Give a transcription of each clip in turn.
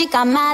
chica más.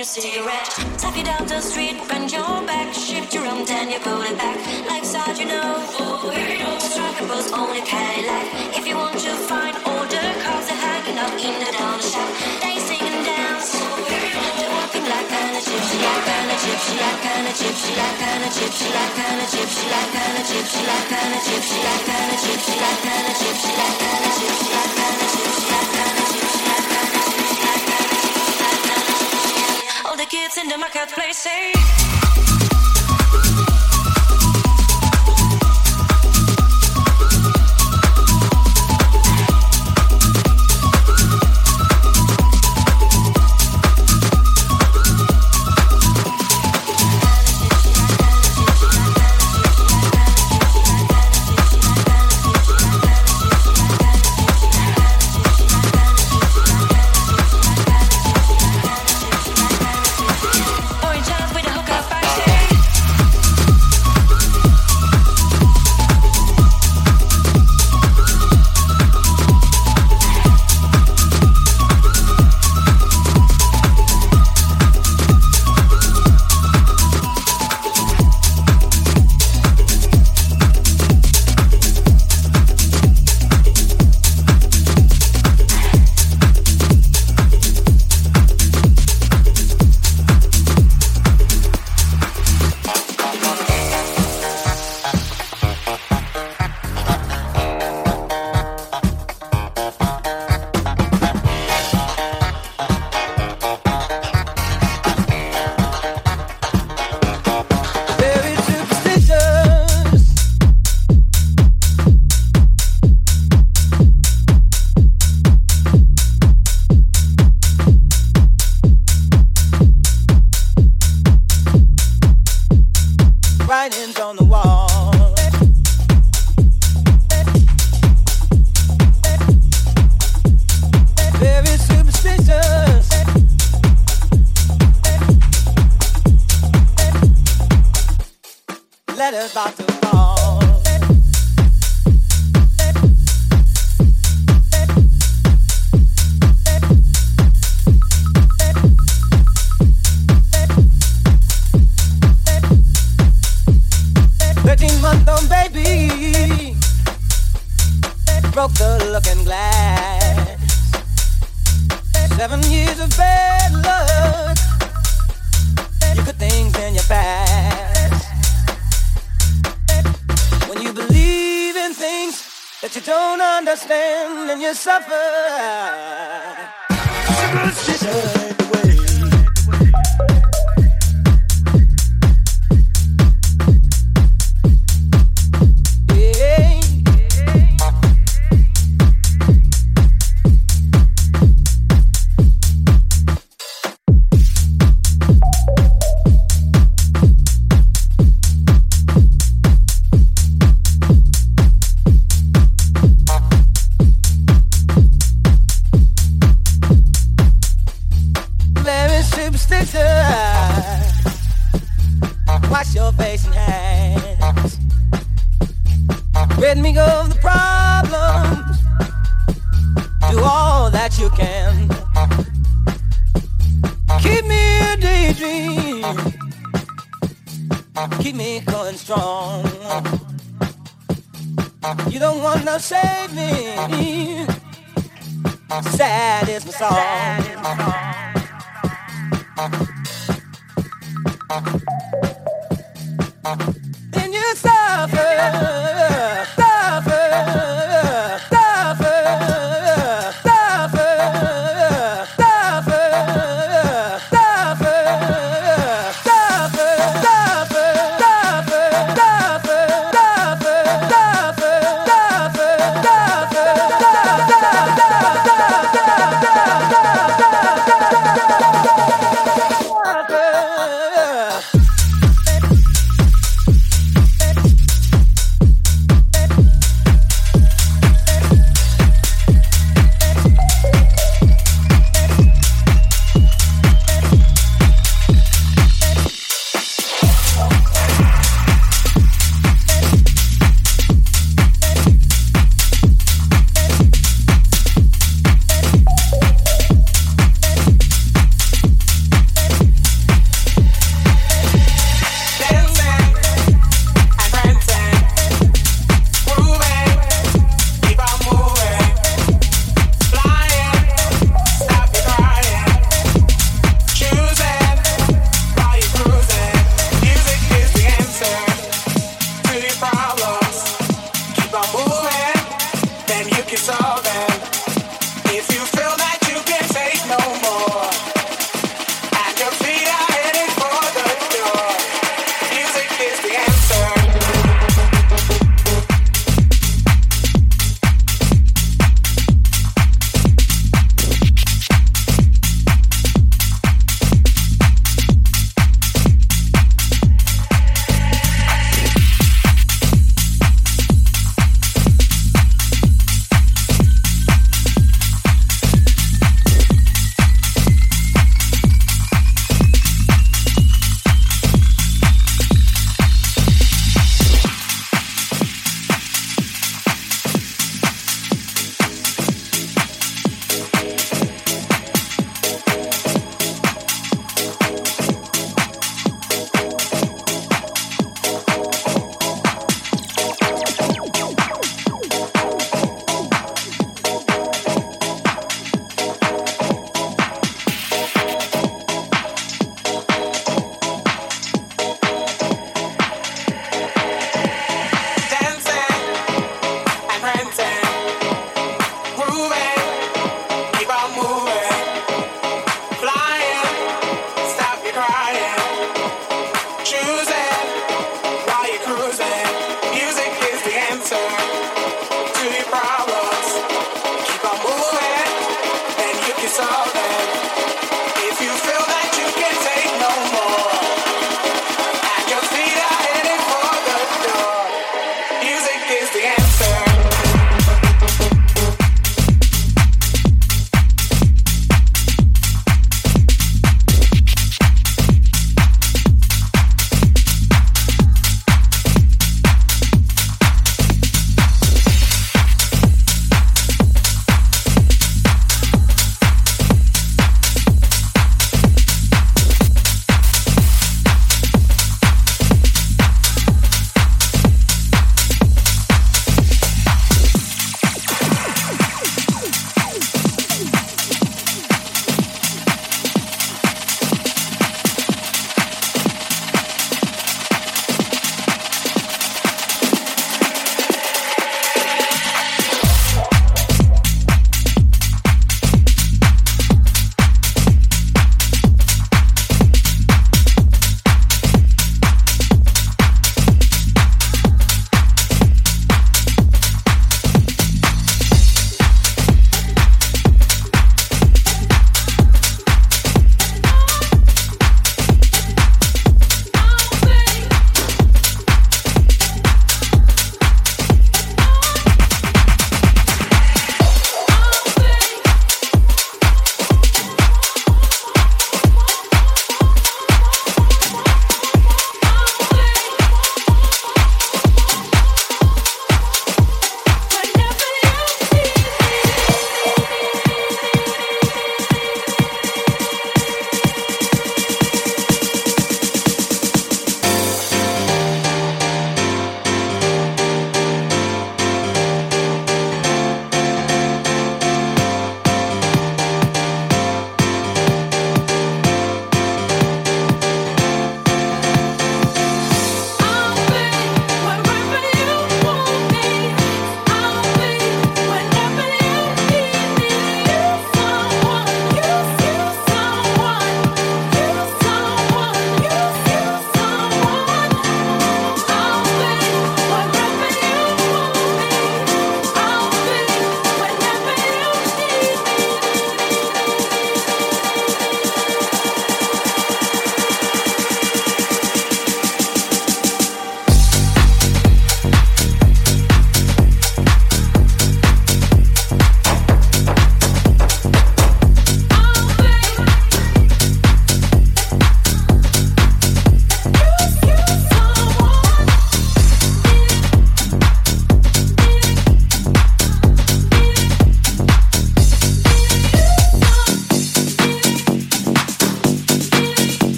your cigarette. Tap you down the street, bend your back, shift your arm, then you pull it back. Life's hard, you know. Oh, weirdo, struggle only Cadillac. about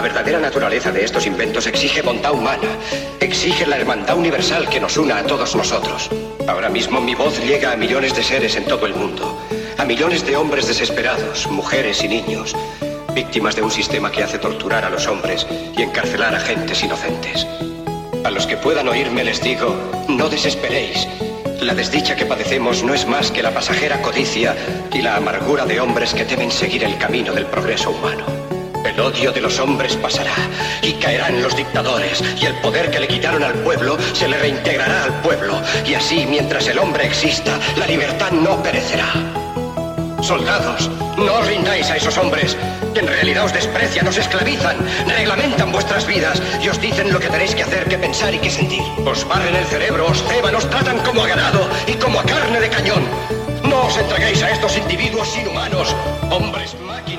La verdadera naturaleza de estos inventos exige bondad humana, exige la hermandad universal que nos una a todos nosotros. Ahora mismo mi voz llega a millones de seres en todo el mundo, a millones de hombres desesperados, mujeres y niños, víctimas de un sistema que hace torturar a los hombres y encarcelar a gentes inocentes. A los que puedan oírme les digo, no desesperéis. La desdicha que padecemos no es más que la pasajera codicia y la amargura de hombres que temen seguir el camino del progreso humano. El odio de los hombres pasará y caerán los dictadores y el poder que le quitaron al pueblo se le reintegrará al pueblo y así mientras el hombre exista la libertad no perecerá. Soldados, no os rindáis a esos hombres que en realidad os desprecian, os esclavizan, reglamentan vuestras vidas y os dicen lo que tenéis que hacer, que pensar y que sentir. Os barren el cerebro, os ceban, os tratan como a ganado y como a carne de cañón. No os entreguéis a estos individuos inhumanos, hombres máquinas,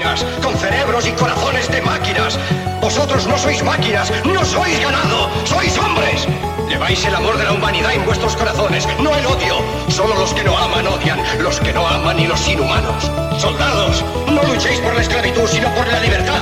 con cerebros y corazones de máquinas. Vosotros no sois máquinas, no sois ganado, sois hombres. Lleváis el amor de la humanidad en vuestros corazones, no el odio. Solo los que no aman odian, los que no aman y los inhumanos. Soldados, no luchéis por la esclavitud, sino por la libertad.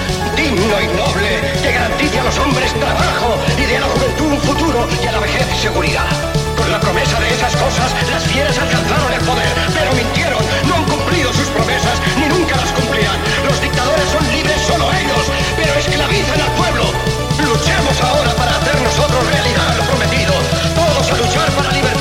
digno y noble, que garantice a los hombres trabajo y de a la juventud un futuro y a la vejez seguridad. Con la promesa de esas cosas, las fieras alcanzaron el poder, pero mintieron, no han cumplido sus promesas, ni nunca las cumplirán. Los dictadores son libres solo ellos, pero esclavizan al pueblo. Luchemos ahora para hacer nosotros realidad lo prometido. Todos a luchar para libertar